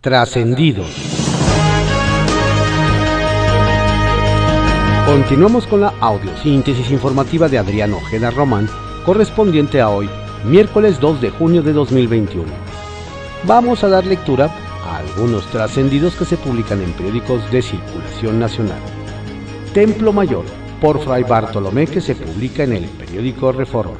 Trascendidos. Continuamos con la audiosíntesis informativa de Adrián Ojeda Román, correspondiente a hoy, miércoles 2 de junio de 2021. Vamos a dar lectura a algunos trascendidos que se publican en periódicos de circulación nacional. Templo Mayor, por Fray Bartolomé, que se publica en el periódico Reforma.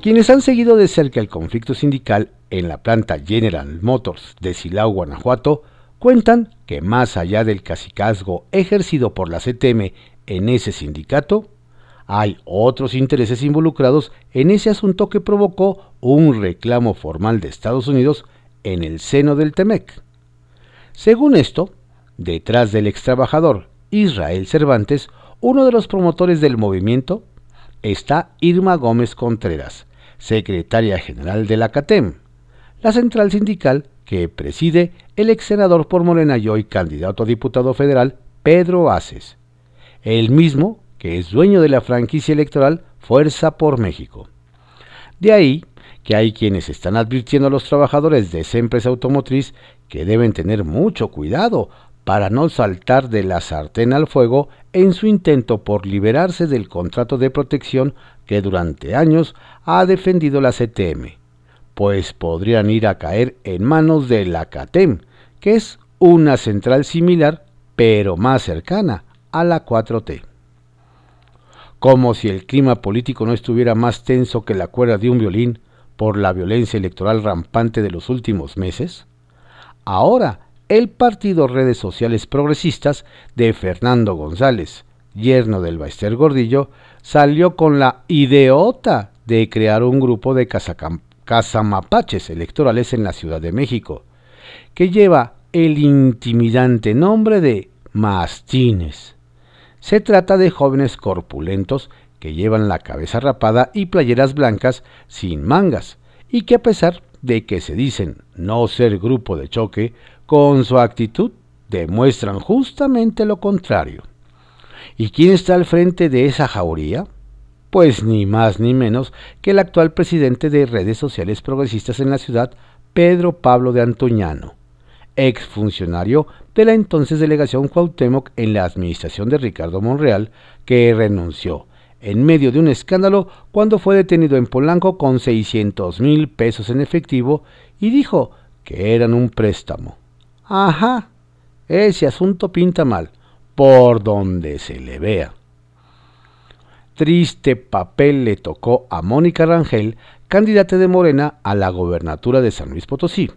Quienes han seguido de cerca el conflicto sindical en la planta General Motors de Silao, Guanajuato, cuentan que más allá del cacicazgo ejercido por la CTM en ese sindicato, hay otros intereses involucrados en ese asunto que provocó un reclamo formal de Estados Unidos en el seno del TEMEC. Según esto, detrás del ex trabajador Israel Cervantes, uno de los promotores del movimiento, está Irma Gómez Contreras, secretaria general de la CATEM, la central sindical que preside el ex senador por Morena y hoy candidato a diputado federal Pedro Aces, el mismo que es dueño de la franquicia electoral Fuerza por México. De ahí que hay quienes están advirtiendo a los trabajadores de esa empresa automotriz que deben tener mucho cuidado para no saltar de la sartén al fuego en su intento por liberarse del contrato de protección que durante años ha defendido la CTM, pues podrían ir a caer en manos de la CATEM, que es una central similar pero más cercana a la 4T. Como si el clima político no estuviera más tenso que la cuerda de un violín por la violencia electoral rampante de los últimos meses, ahora el partido Redes Sociales Progresistas de Fernando González, yerno del Baester Gordillo, salió con la ideota de crear un grupo de casamapaches electorales en la Ciudad de México, que lleva el intimidante nombre de mastines. Se trata de jóvenes corpulentos que llevan la cabeza rapada y playeras blancas sin mangas, y que a pesar de que se dicen no ser grupo de choque, con su actitud demuestran justamente lo contrario. ¿Y quién está al frente de esa jauría? Pues ni más ni menos que el actual presidente de redes sociales progresistas en la ciudad, Pedro Pablo de Antoñano, exfuncionario de la entonces delegación Cuauhtémoc en la administración de Ricardo Monreal, que renunció en medio de un escándalo cuando fue detenido en Polanco con 600 mil pesos en efectivo y dijo que eran un préstamo. Ajá, ese asunto pinta mal, por donde se le vea. Triste papel le tocó a Mónica Rangel, candidata de Morena a la gobernatura de San Luis Potosí,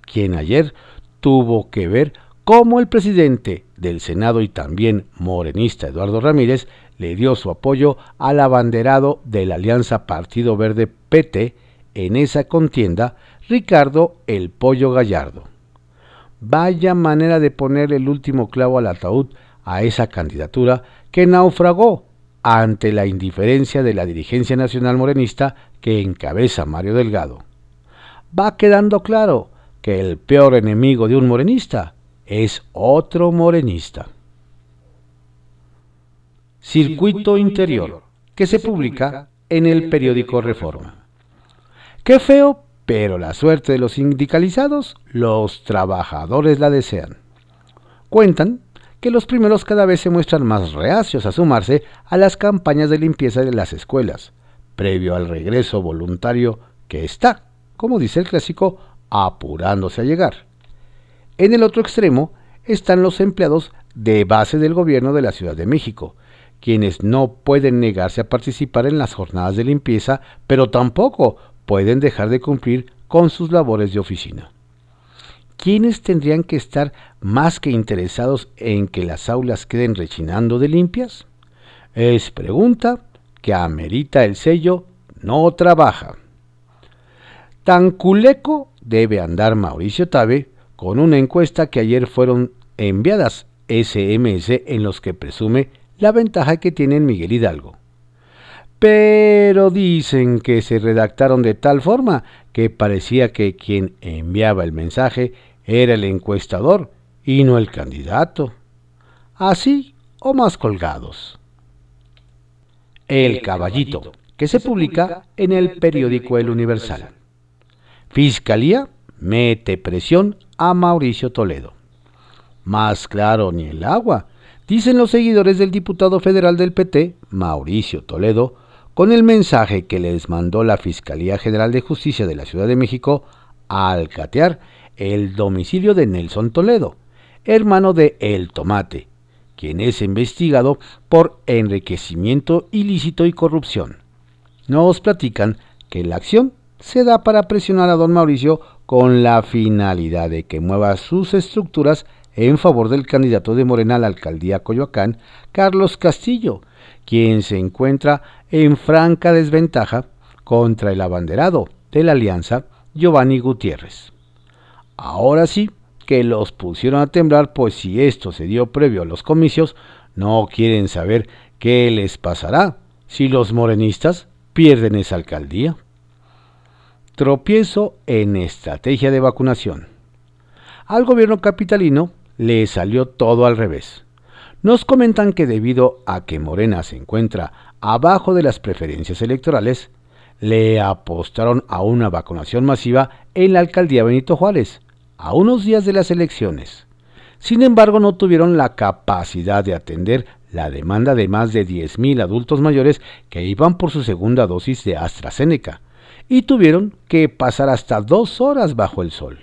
quien ayer tuvo que ver cómo el presidente del Senado y también morenista Eduardo Ramírez le dio su apoyo al abanderado de la Alianza Partido Verde PT en esa contienda, Ricardo El Pollo Gallardo. Vaya manera de poner el último clavo al ataúd a esa candidatura que naufragó ante la indiferencia de la dirigencia nacional morenista que encabeza Mario Delgado. Va quedando claro que el peor enemigo de un morenista es otro morenista. Circuito Interior, que se publica en el periódico Reforma. Qué feo pero la suerte de los sindicalizados, los trabajadores la desean. Cuentan que los primeros cada vez se muestran más reacios a sumarse a las campañas de limpieza de las escuelas, previo al regreso voluntario que está, como dice el clásico, apurándose a llegar. En el otro extremo están los empleados de base del gobierno de la Ciudad de México, quienes no pueden negarse a participar en las jornadas de limpieza, pero tampoco pueden dejar de cumplir con sus labores de oficina. ¿Quiénes tendrían que estar más que interesados en que las aulas queden rechinando de limpias? Es pregunta que amerita el sello no trabaja. Tan culeco debe andar Mauricio Tabe con una encuesta que ayer fueron enviadas SMS en los que presume la ventaja que tiene Miguel Hidalgo pero dicen que se redactaron de tal forma que parecía que quien enviaba el mensaje era el encuestador y no el candidato. Así o más colgados. El Caballito, que se publica en el periódico El Universal. Fiscalía mete presión a Mauricio Toledo. Más claro ni el agua, dicen los seguidores del diputado federal del PT, Mauricio Toledo, con el mensaje que les mandó la Fiscalía General de Justicia de la Ciudad de México al catear el domicilio de Nelson Toledo, hermano de El Tomate, quien es investigado por enriquecimiento ilícito y corrupción. Nos platican que la acción se da para presionar a don Mauricio con la finalidad de que mueva sus estructuras en favor del candidato de Morena a la alcaldía Coyoacán, Carlos Castillo, quien se encuentra en franca desventaja contra el abanderado de la alianza, Giovanni Gutiérrez. Ahora sí que los pusieron a temblar, pues si esto se dio previo a los comicios, no quieren saber qué les pasará si los morenistas pierden esa alcaldía. Tropiezo en estrategia de vacunación. Al gobierno capitalino le salió todo al revés. Nos comentan que debido a que Morena se encuentra abajo de las preferencias electorales, le apostaron a una vacunación masiva en la alcaldía Benito Juárez, a unos días de las elecciones. Sin embargo, no tuvieron la capacidad de atender la demanda de más de 10.000 adultos mayores que iban por su segunda dosis de AstraZeneca y tuvieron que pasar hasta dos horas bajo el sol.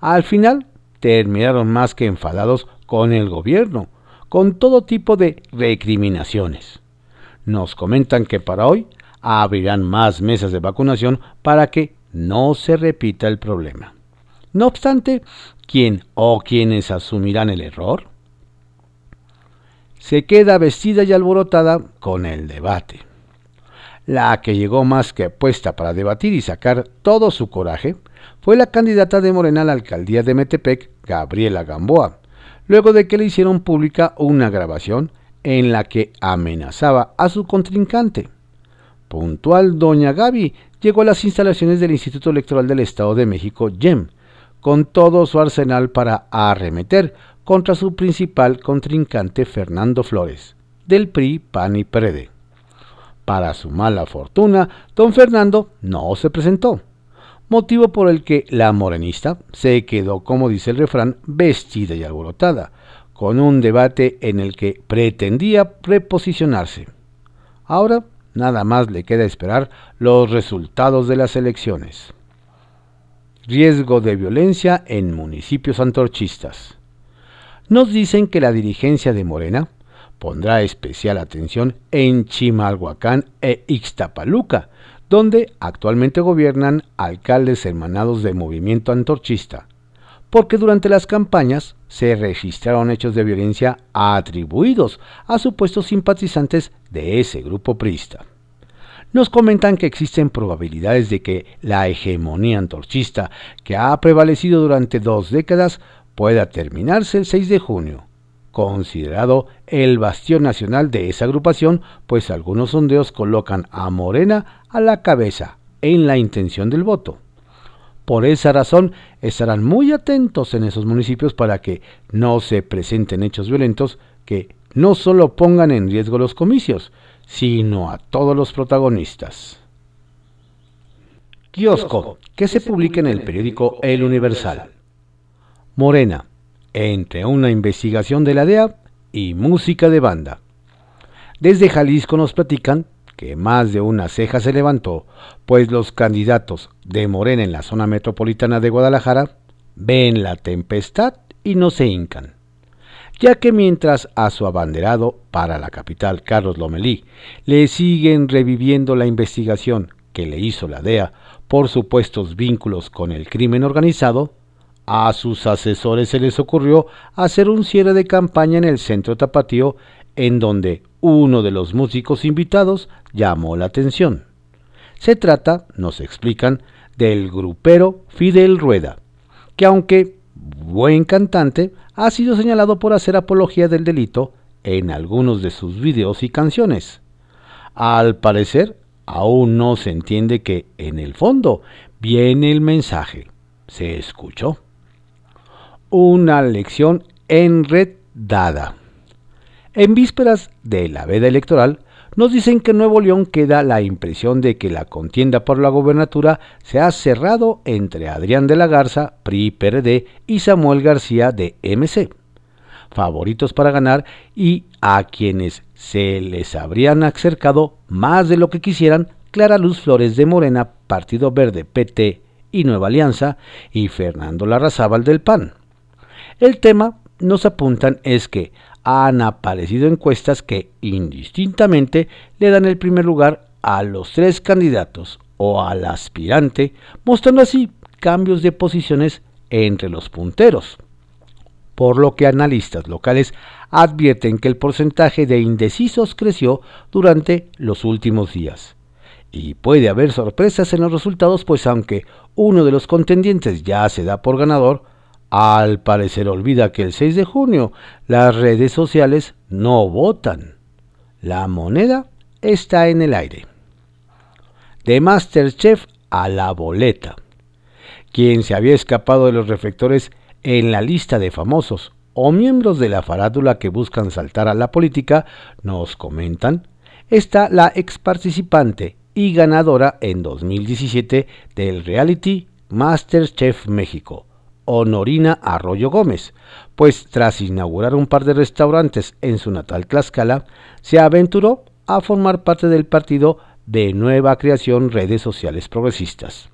Al final, terminaron más que enfadados con el gobierno, con todo tipo de recriminaciones. Nos comentan que para hoy abrirán más mesas de vacunación para que no se repita el problema. No obstante, ¿quién o quiénes asumirán el error? Se queda vestida y alborotada con el debate. La que llegó más que puesta para debatir y sacar todo su coraje fue la candidata de Morena a la alcaldía de Metepec, Gabriela Gamboa, luego de que le hicieron pública una grabación en la que amenazaba a su contrincante. Puntual, doña Gaby llegó a las instalaciones del Instituto Electoral del Estado de México, YEM, con todo su arsenal para arremeter contra su principal contrincante Fernando Flores, del PRI, PAN y PRD. Para su mala fortuna, don Fernando no se presentó motivo por el que la morenista se quedó, como dice el refrán, vestida y alborotada, con un debate en el que pretendía reposicionarse. Ahora nada más le queda esperar los resultados de las elecciones. Riesgo de violencia en municipios antorchistas. Nos dicen que la dirigencia de Morena pondrá especial atención en Chimalhuacán e Ixtapaluca, donde actualmente gobiernan alcaldes hermanados del movimiento antorchista, porque durante las campañas se registraron hechos de violencia atribuidos a supuestos simpatizantes de ese grupo priista. Nos comentan que existen probabilidades de que la hegemonía antorchista que ha prevalecido durante dos décadas pueda terminarse el 6 de junio, considerado el bastión nacional de esa agrupación, pues algunos sondeos colocan a Morena a la cabeza en la intención del voto. Por esa razón estarán muy atentos en esos municipios para que no se presenten hechos violentos que no solo pongan en riesgo los comicios, sino a todos los protagonistas. Kiosco, que se publica en el periódico El Universal. Morena, entre una investigación de la DEA y música de banda. Desde Jalisco nos platican que más de una ceja se levantó, pues los candidatos de Morena en la zona metropolitana de Guadalajara ven la tempestad y no se hincan, ya que mientras a su abanderado para la capital, Carlos Lomelí, le siguen reviviendo la investigación que le hizo la DEA por supuestos vínculos con el crimen organizado, a sus asesores se les ocurrió hacer un cierre de campaña en el centro tapatío en donde uno de los músicos invitados llamó la atención. Se trata, nos explican, del grupero Fidel Rueda, que aunque buen cantante, ha sido señalado por hacer apología del delito en algunos de sus videos y canciones. Al parecer, aún no se entiende que, en el fondo, viene el mensaje. ¿Se escuchó? Una lección enredada. En vísperas de la veda electoral, nos dicen que en Nuevo León queda la impresión de que la contienda por la gobernatura se ha cerrado entre Adrián de la Garza, PRI-PRD, y Samuel García de MC, favoritos para ganar y a quienes se les habrían acercado más de lo que quisieran Clara Luz Flores de Morena, Partido Verde, PT y Nueva Alianza, y Fernando Larrazábal del PAN. El tema, nos apuntan, es que han aparecido encuestas que indistintamente le dan el primer lugar a los tres candidatos o al aspirante, mostrando así cambios de posiciones entre los punteros. Por lo que analistas locales advierten que el porcentaje de indecisos creció durante los últimos días. Y puede haber sorpresas en los resultados, pues aunque uno de los contendientes ya se da por ganador, al parecer olvida que el 6 de junio las redes sociales no votan. La moneda está en el aire. De Masterchef a la boleta. Quien se había escapado de los reflectores en la lista de famosos o miembros de la farándula que buscan saltar a la política, nos comentan, está la ex participante y ganadora en 2017 del reality Masterchef México, Honorina Arroyo Gómez, pues tras inaugurar un par de restaurantes en su natal Tlaxcala, se aventuró a formar parte del partido de nueva creación redes sociales progresistas.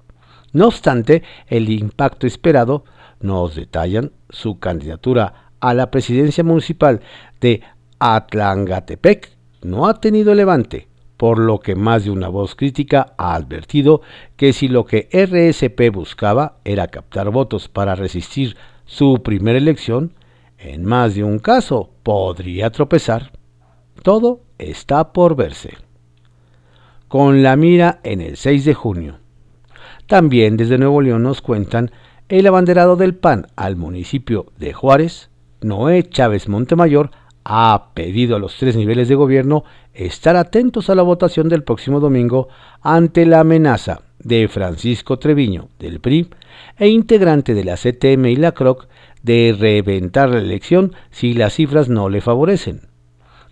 No obstante, el impacto esperado nos detallan su candidatura a la presidencia municipal de Atlangatepec no ha tenido levante, por lo que más de una voz crítica ha advertido que si lo que RSP buscaba era captar votos para resistir su primera elección, en más de un caso podría tropezar. Todo está por verse. Con la mira en el 6 de junio. También desde Nuevo León nos cuentan el abanderado del PAN al municipio de Juárez, Noé Chávez Montemayor, ha pedido a los tres niveles de gobierno estar atentos a la votación del próximo domingo ante la amenaza de Francisco Treviño, del PRI, e integrante de la CTM y la CROC, de reventar la elección si las cifras no le favorecen.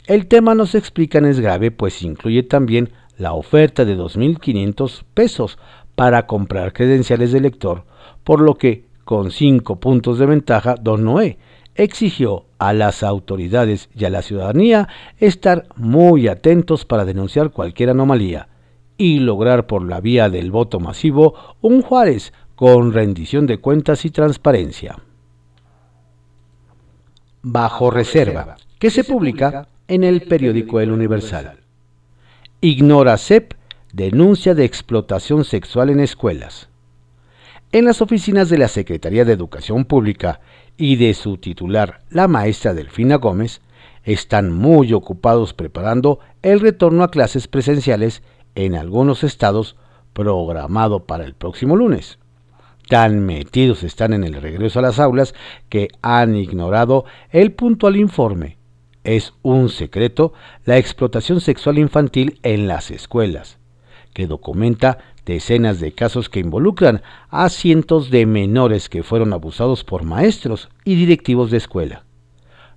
El tema nos explican es grave, pues incluye también la oferta de 2.500 pesos para comprar credenciales de elector, por lo que, con cinco puntos de ventaja, don Noé exigió a las autoridades y a la ciudadanía estar muy atentos para denunciar cualquier anomalía y lograr por la vía del voto masivo un Juárez con rendición de cuentas y transparencia. Bajo reserva, que se publica en el periódico El Universal. Ignora CEP denuncia de explotación sexual en escuelas. En las oficinas de la Secretaría de Educación Pública y de su titular, la maestra Delfina Gómez, están muy ocupados preparando el retorno a clases presenciales en algunos estados programado para el próximo lunes. Tan metidos están en el regreso a las aulas que han ignorado el puntual informe. Es un secreto la explotación sexual infantil en las escuelas, que documenta decenas de casos que involucran a cientos de menores que fueron abusados por maestros y directivos de escuela.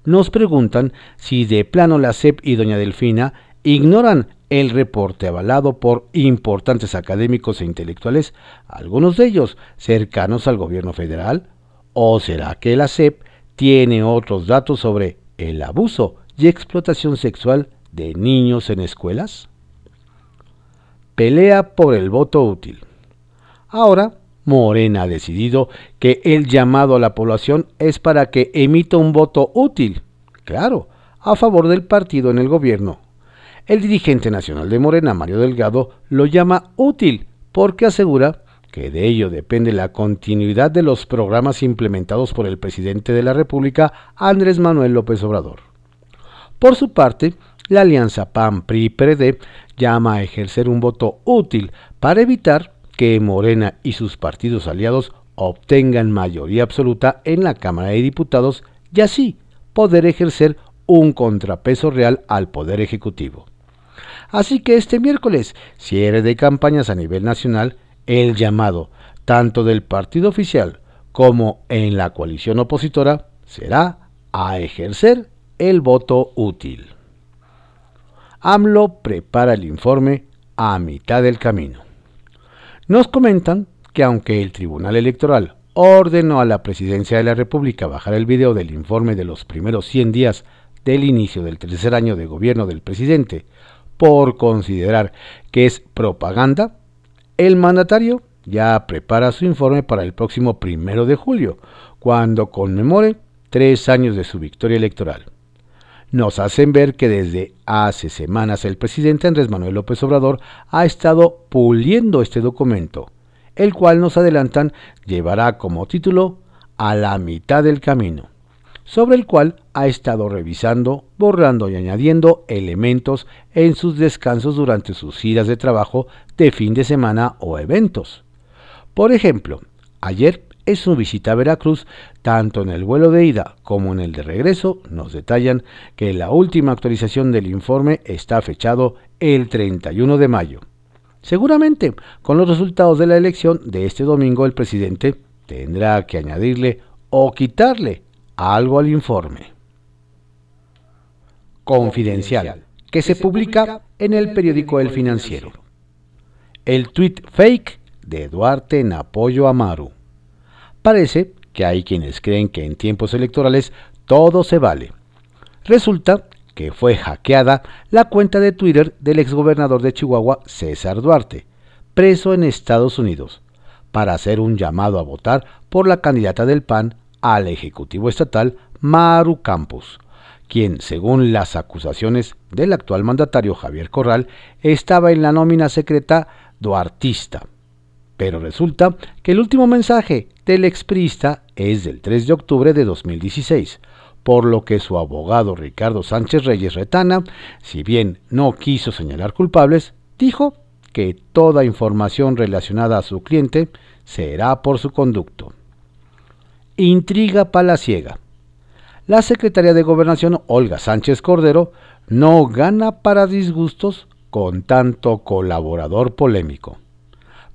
Nos preguntan si de plano la SEP y doña Delfina ignoran el reporte avalado por importantes académicos e intelectuales, algunos de ellos cercanos al gobierno federal, o será que la SEP tiene otros datos sobre el abuso y explotación sexual de niños en escuelas? Pelea por el voto útil. Ahora, Morena ha decidido que el llamado a la población es para que emita un voto útil, claro, a favor del partido en el gobierno. El dirigente nacional de Morena, Mario Delgado, lo llama útil porque asegura que de ello depende la continuidad de los programas implementados por el presidente de la República, Andrés Manuel López Obrador. Por su parte, la alianza PAN-PRI-PRD llama a ejercer un voto útil para evitar que Morena y sus partidos aliados obtengan mayoría absoluta en la Cámara de Diputados y así poder ejercer un contrapeso real al Poder Ejecutivo. Así que este miércoles, cierre de campañas a nivel nacional, el llamado, tanto del partido oficial como en la coalición opositora, será a ejercer el voto útil. AMLO prepara el informe a mitad del camino. Nos comentan que aunque el Tribunal Electoral ordenó a la Presidencia de la República bajar el video del informe de los primeros 100 días del inicio del tercer año de gobierno del presidente por considerar que es propaganda, el mandatario ya prepara su informe para el próximo primero de julio, cuando conmemore tres años de su victoria electoral. Nos hacen ver que desde hace semanas el presidente Andrés Manuel López Obrador ha estado puliendo este documento, el cual nos adelantan llevará como título A la mitad del camino, sobre el cual ha estado revisando, borrando y añadiendo elementos en sus descansos durante sus giras de trabajo de fin de semana o eventos. Por ejemplo, ayer en su visita a Veracruz, tanto en el vuelo de ida como en el de regreso, nos detallan que la última actualización del informe está fechado el 31 de mayo. Seguramente, con los resultados de la elección de este domingo, el presidente tendrá que añadirle o quitarle algo al informe. Confidencial, que se publica en el periódico El Financiero. El tweet fake de Duarte en apoyo a Maru. Parece que hay quienes creen que en tiempos electorales todo se vale. Resulta que fue hackeada la cuenta de Twitter del exgobernador de Chihuahua, César Duarte, preso en Estados Unidos, para hacer un llamado a votar por la candidata del PAN al Ejecutivo Estatal, Maru Campos, quien, según las acusaciones del actual mandatario Javier Corral, estaba en la nómina secreta duartista pero resulta que el último mensaje del exprista es del 3 de octubre de 2016, por lo que su abogado Ricardo Sánchez Reyes Retana, si bien no quiso señalar culpables, dijo que toda información relacionada a su cliente será por su conducto. Intriga palaciega. La secretaria de Gobernación Olga Sánchez Cordero no gana para disgustos con tanto colaborador polémico.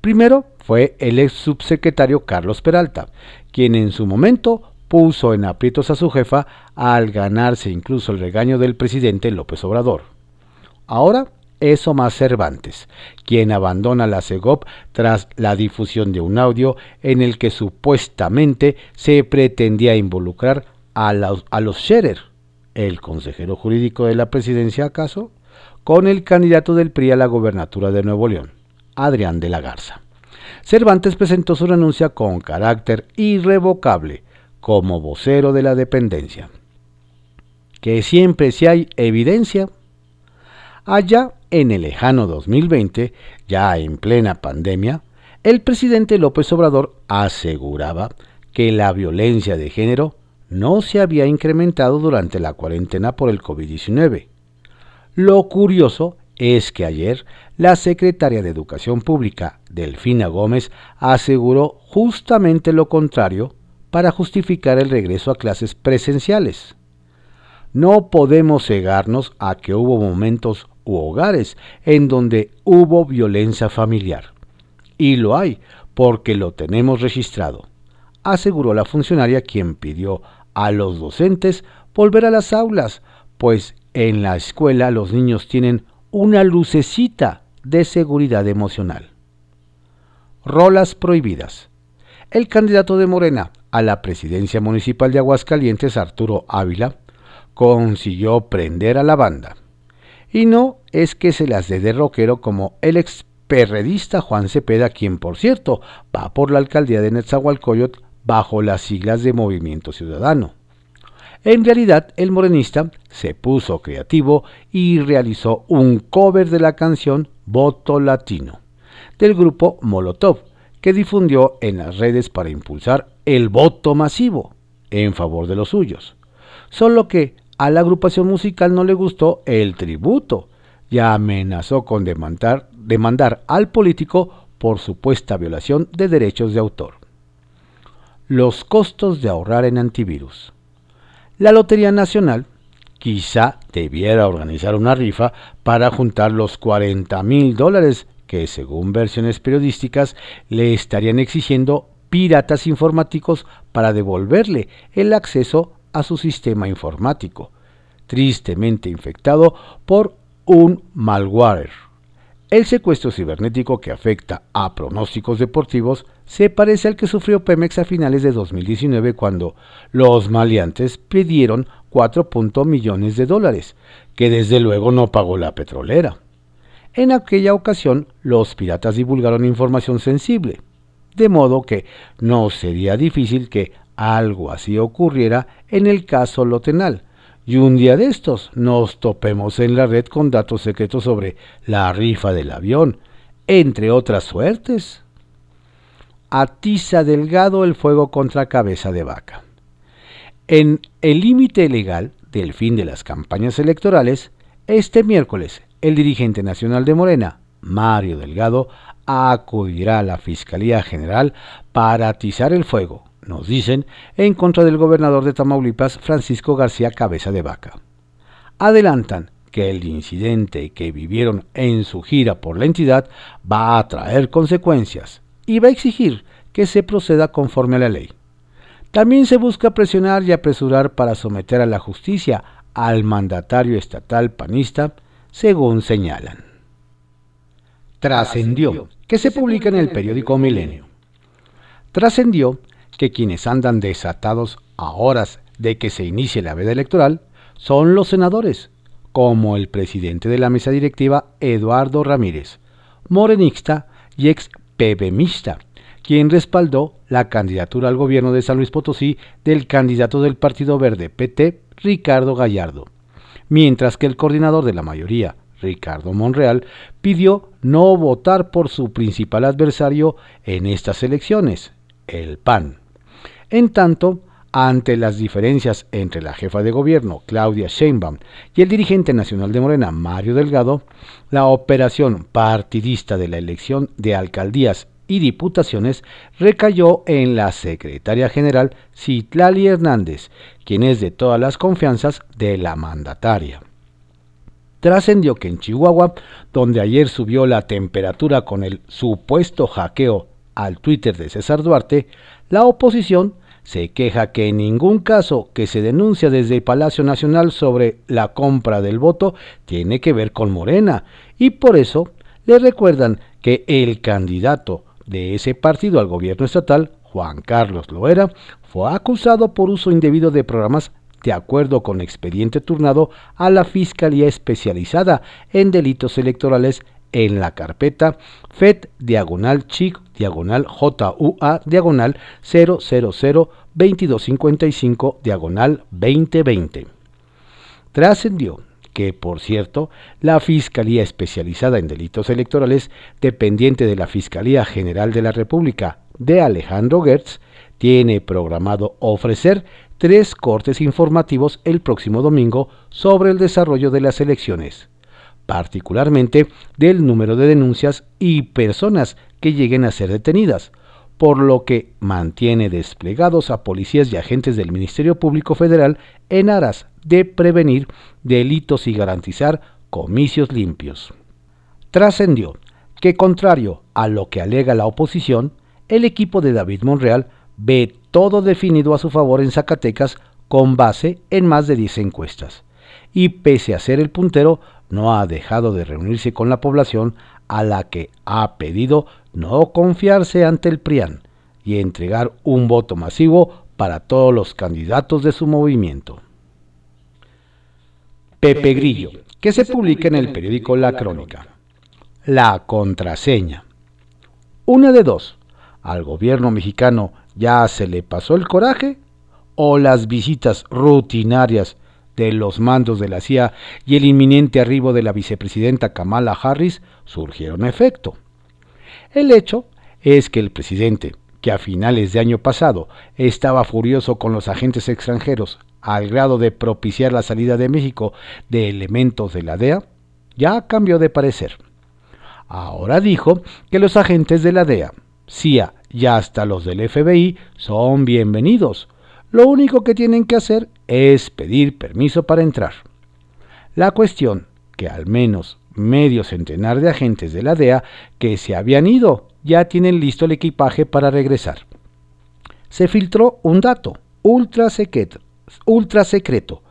Primero fue el ex subsecretario Carlos Peralta, quien en su momento puso en aprietos a su jefa al ganarse incluso el regaño del presidente López Obrador. Ahora es Omar Cervantes, quien abandona la CEGOP tras la difusión de un audio en el que supuestamente se pretendía involucrar a los, a los Scherer, el consejero jurídico de la presidencia acaso, con el candidato del PRI a la gobernatura de Nuevo León. Adrián de la Garza. Cervantes presentó su renuncia con carácter irrevocable como vocero de la dependencia. Que siempre si hay evidencia. Allá en el lejano 2020, ya en plena pandemia, el presidente López Obrador aseguraba que la violencia de género no se había incrementado durante la cuarentena por el COVID-19. Lo curioso es que ayer la secretaria de Educación Pública, Delfina Gómez, aseguró justamente lo contrario para justificar el regreso a clases presenciales. No podemos cegarnos a que hubo momentos u hogares en donde hubo violencia familiar. Y lo hay, porque lo tenemos registrado, aseguró la funcionaria quien pidió a los docentes volver a las aulas, pues en la escuela los niños tienen una lucecita de seguridad emocional. Rolas prohibidas. El candidato de Morena a la presidencia municipal de Aguascalientes, Arturo Ávila, consiguió prender a la banda. Y no es que se las dé de rockero como el experredista Juan Cepeda, quien por cierto va por la alcaldía de Netzahualcoyot bajo las siglas de Movimiento Ciudadano. En realidad, el morenista se puso creativo y realizó un cover de la canción Voto Latino del grupo Molotov, que difundió en las redes para impulsar el voto masivo en favor de los suyos. Solo que a la agrupación musical no le gustó el tributo y amenazó con demandar, demandar al político por supuesta violación de derechos de autor. Los costos de ahorrar en antivirus. La Lotería Nacional quizá debiera organizar una rifa para juntar los 40 mil dólares que, según versiones periodísticas, le estarían exigiendo piratas informáticos para devolverle el acceso a su sistema informático, tristemente infectado por un malware. El secuestro cibernético que afecta a pronósticos deportivos se parece al que sufrió Pemex a finales de 2019 cuando los maleantes pidieron 4. millones de dólares, que desde luego no pagó la petrolera. En aquella ocasión los piratas divulgaron información sensible, de modo que no sería difícil que algo así ocurriera en el caso Lotenal, y un día de estos nos topemos en la red con datos secretos sobre la rifa del avión, entre otras suertes. Atiza Delgado el fuego contra cabeza de vaca. En el límite legal del fin de las campañas electorales, este miércoles el dirigente nacional de Morena, Mario Delgado, acudirá a la Fiscalía General para atizar el fuego nos dicen, en contra del gobernador de Tamaulipas, Francisco García Cabeza de Vaca. Adelantan que el incidente que vivieron en su gira por la entidad va a traer consecuencias y va a exigir que se proceda conforme a la ley. También se busca presionar y apresurar para someter a la justicia al mandatario estatal panista, según señalan. Trascendió, que se publica en el periódico Milenio. Trascendió que quienes andan desatados a horas de que se inicie la veda electoral son los senadores, como el presidente de la mesa directiva Eduardo Ramírez, morenista y ex pebemista, quien respaldó la candidatura al gobierno de San Luis Potosí del candidato del Partido Verde PT, Ricardo Gallardo, mientras que el coordinador de la mayoría, Ricardo Monreal, pidió no votar por su principal adversario en estas elecciones, el PAN. En tanto, ante las diferencias entre la jefa de gobierno, Claudia Sheinbaum, y el dirigente nacional de Morena, Mario Delgado, la operación partidista de la elección de alcaldías y diputaciones recayó en la secretaria general Citlali Hernández, quien es de todas las confianzas de la mandataria. Trascendió que en Chihuahua, donde ayer subió la temperatura con el supuesto hackeo al Twitter de César Duarte, la oposición se queja que en ningún caso que se denuncia desde el Palacio Nacional sobre la compra del voto tiene que ver con Morena. Y por eso le recuerdan que el candidato de ese partido al gobierno estatal, Juan Carlos Loera, fue acusado por uso indebido de programas de acuerdo con expediente turnado a la Fiscalía Especializada en Delitos Electorales en la carpeta FED diagonal chic diagonal JUA diagonal 000 2255 diagonal 2020. Trascendió que, por cierto, la Fiscalía Especializada en Delitos Electorales, dependiente de la Fiscalía General de la República de Alejandro Gertz, tiene programado ofrecer tres cortes informativos el próximo domingo sobre el desarrollo de las elecciones particularmente del número de denuncias y personas que lleguen a ser detenidas, por lo que mantiene desplegados a policías y agentes del Ministerio Público Federal en aras de prevenir delitos y garantizar comicios limpios. Trascendió que, contrario a lo que alega la oposición, el equipo de David Monreal ve todo definido a su favor en Zacatecas con base en más de 10 encuestas, y pese a ser el puntero, no ha dejado de reunirse con la población a la que ha pedido no confiarse ante el PRIAN y entregar un voto masivo para todos los candidatos de su movimiento. Pepe Grillo, que se publica en el periódico La Crónica. La contraseña. Una de dos. ¿Al gobierno mexicano ya se le pasó el coraje? ¿O las visitas rutinarias de los mandos de la CIA y el inminente arribo de la vicepresidenta Kamala Harris surgieron efecto. El hecho es que el presidente, que a finales de año pasado estaba furioso con los agentes extranjeros al grado de propiciar la salida de México de elementos de la DEA, ya cambió de parecer. Ahora dijo que los agentes de la DEA, CIA y hasta los del FBI son bienvenidos, lo único que tienen que hacer es pedir permiso para entrar. La cuestión, que al menos medio centenar de agentes de la DEA que se habían ido ya tienen listo el equipaje para regresar. Se filtró un dato ultra secreto, ultra secreto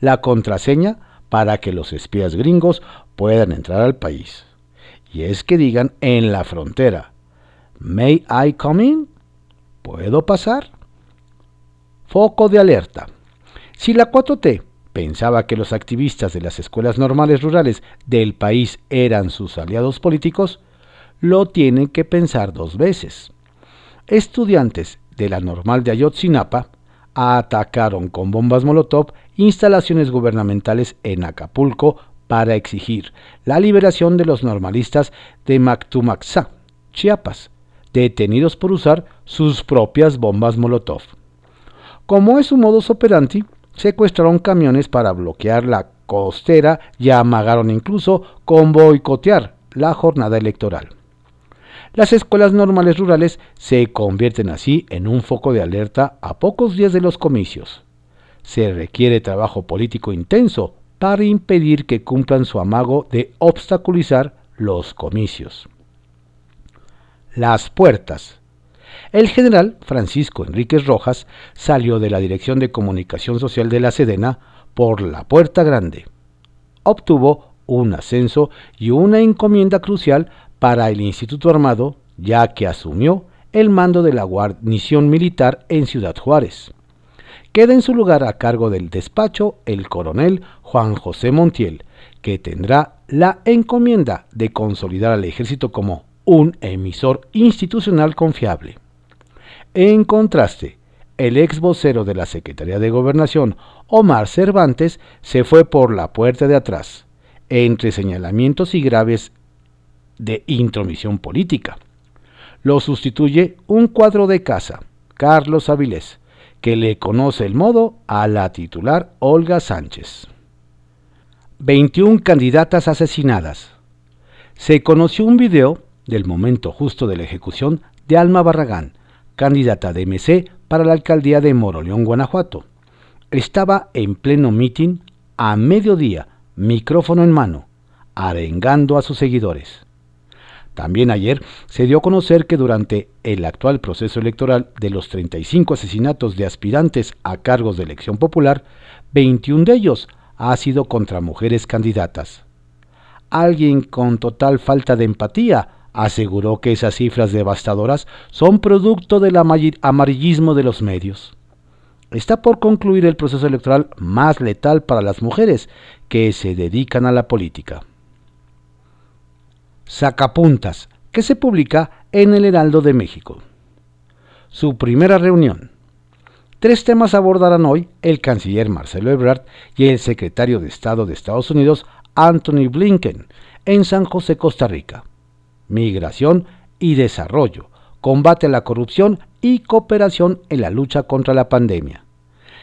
la contraseña para que los espías gringos puedan entrar al país. Y es que digan en la frontera, ¿May I come in? ¿Puedo pasar? Foco de alerta. Si la 4T pensaba que los activistas de las escuelas normales rurales del país eran sus aliados políticos, lo tienen que pensar dos veces. Estudiantes de la normal de Ayotzinapa atacaron con bombas Molotov instalaciones gubernamentales en Acapulco para exigir la liberación de los normalistas de Mactumaxá, Chiapas, detenidos por usar sus propias bombas Molotov. Como es su modus operandi, secuestraron camiones para bloquear la costera y amagaron incluso con boicotear la jornada electoral. Las escuelas normales rurales se convierten así en un foco de alerta a pocos días de los comicios. Se requiere trabajo político intenso para impedir que cumplan su amago de obstaculizar los comicios. Las puertas. El general Francisco Enríquez Rojas salió de la Dirección de Comunicación Social de la Sedena por la Puerta Grande. Obtuvo un ascenso y una encomienda crucial para el Instituto Armado, ya que asumió el mando de la guarnición militar en Ciudad Juárez. Queda en su lugar a cargo del despacho el coronel Juan José Montiel, que tendrá la encomienda de consolidar al ejército como un emisor institucional confiable. En contraste, el ex vocero de la Secretaría de Gobernación, Omar Cervantes, se fue por la puerta de atrás, entre señalamientos y graves de intromisión política. Lo sustituye un cuadro de casa, Carlos Avilés, que le conoce el modo a la titular Olga Sánchez. 21 candidatas asesinadas. Se conoció un video del momento justo de la ejecución de Alma Barragán, candidata de MC para la alcaldía de Moroleón, Guanajuato. Estaba en pleno mitin a mediodía, micrófono en mano, arengando a sus seguidores. También ayer se dio a conocer que durante el actual proceso electoral de los 35 asesinatos de aspirantes a cargos de elección popular, 21 de ellos ha sido contra mujeres candidatas. Alguien con total falta de empatía aseguró que esas cifras devastadoras son producto del amarillismo de los medios. Está por concluir el proceso electoral más letal para las mujeres que se dedican a la política. Sacapuntas, que se publica en el Heraldo de México. Su primera reunión. Tres temas abordarán hoy el canciller Marcelo Ebrard y el secretario de Estado de Estados Unidos, Anthony Blinken, en San José, Costa Rica. Migración y desarrollo, combate a la corrupción y cooperación en la lucha contra la pandemia.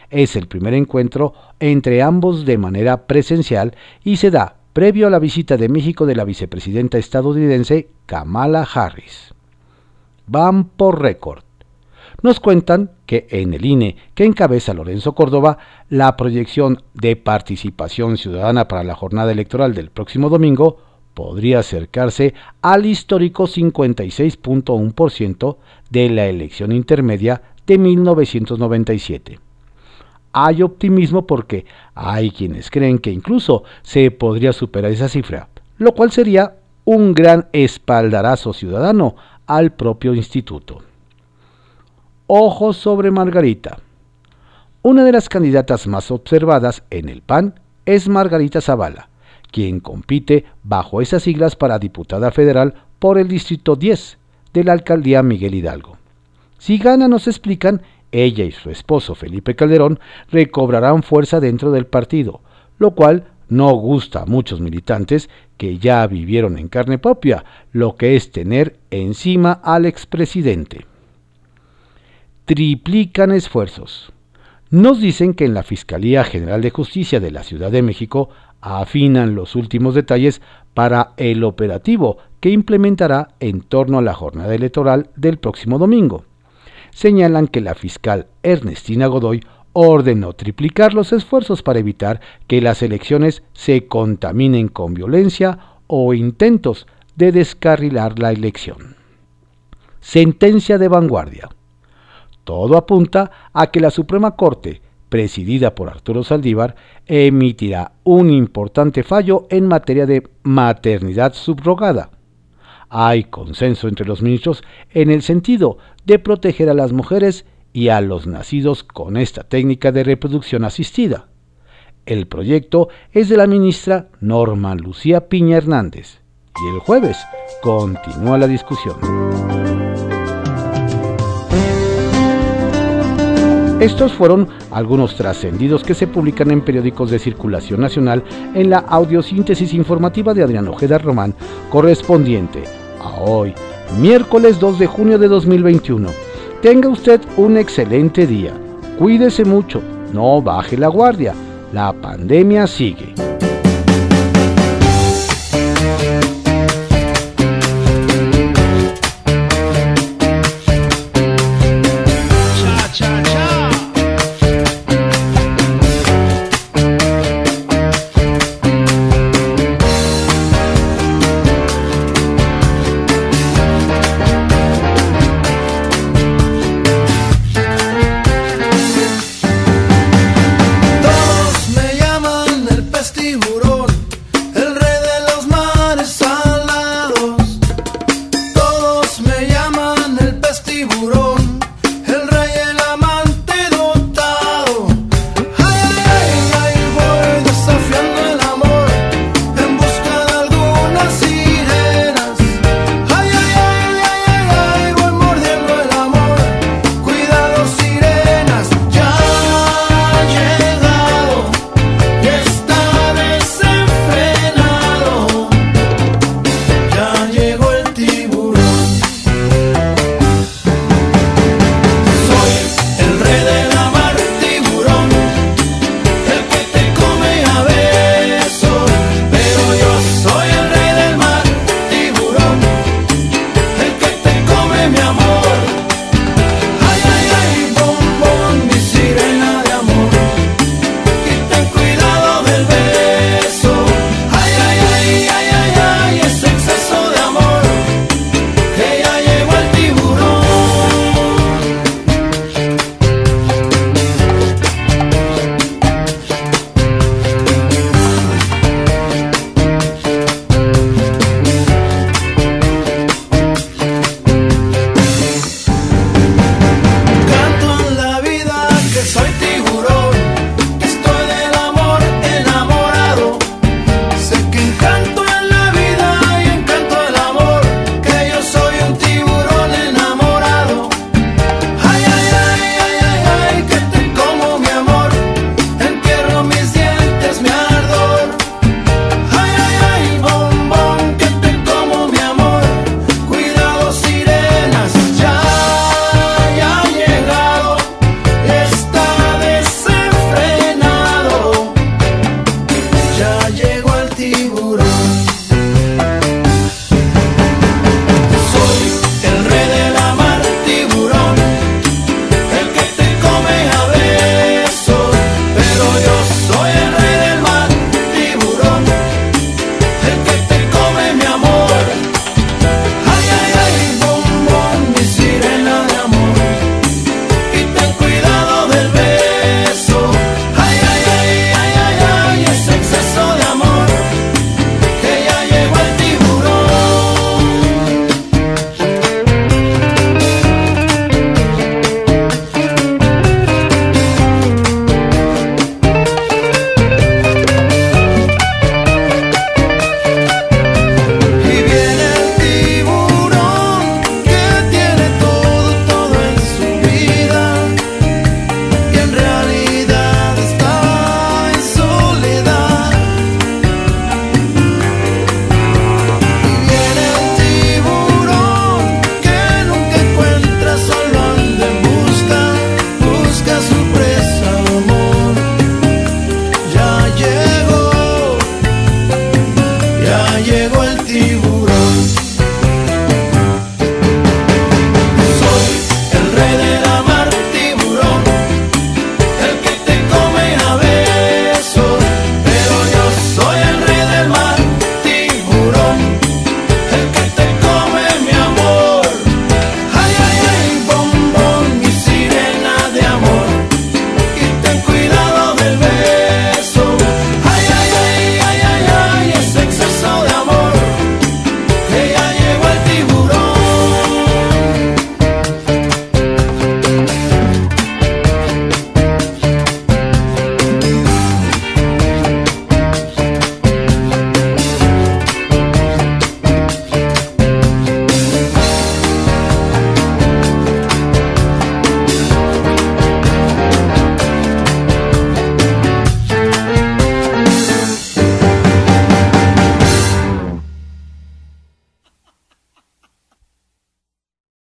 Es el primer encuentro entre ambos de manera presencial y se da previo a la visita de México de la vicepresidenta estadounidense Kamala Harris. Van por récord. Nos cuentan que en el INE, que encabeza Lorenzo Córdoba, la proyección de participación ciudadana para la jornada electoral del próximo domingo podría acercarse al histórico 56.1% de la elección intermedia de 1997 hay optimismo porque hay quienes creen que incluso se podría superar esa cifra, lo cual sería un gran espaldarazo ciudadano al propio instituto. Ojos sobre Margarita. Una de las candidatas más observadas en el PAN es Margarita Zavala, quien compite bajo esas siglas para diputada federal por el Distrito 10 de la Alcaldía Miguel Hidalgo. Si gana, nos explican, ella y su esposo Felipe Calderón recobrarán fuerza dentro del partido, lo cual no gusta a muchos militantes que ya vivieron en carne propia lo que es tener encima al expresidente. Triplican esfuerzos. Nos dicen que en la Fiscalía General de Justicia de la Ciudad de México afinan los últimos detalles para el operativo que implementará en torno a la jornada electoral del próximo domingo señalan que la fiscal Ernestina Godoy ordenó triplicar los esfuerzos para evitar que las elecciones se contaminen con violencia o intentos de descarrilar la elección. Sentencia de vanguardia. Todo apunta a que la Suprema Corte presidida por Arturo Saldívar, emitirá un importante fallo en materia de maternidad subrogada. Hay consenso entre los ministros en el sentido de proteger a las mujeres y a los nacidos con esta técnica de reproducción asistida. El proyecto es de la ministra Norma Lucía Piña Hernández y el jueves continúa la discusión. Estos fueron algunos trascendidos que se publican en periódicos de circulación nacional en la audiosíntesis informativa de Adrián Ojeda Román, correspondiente a hoy, miércoles 2 de junio de 2021. Tenga usted un excelente día. Cuídese mucho, no baje la guardia. La pandemia sigue.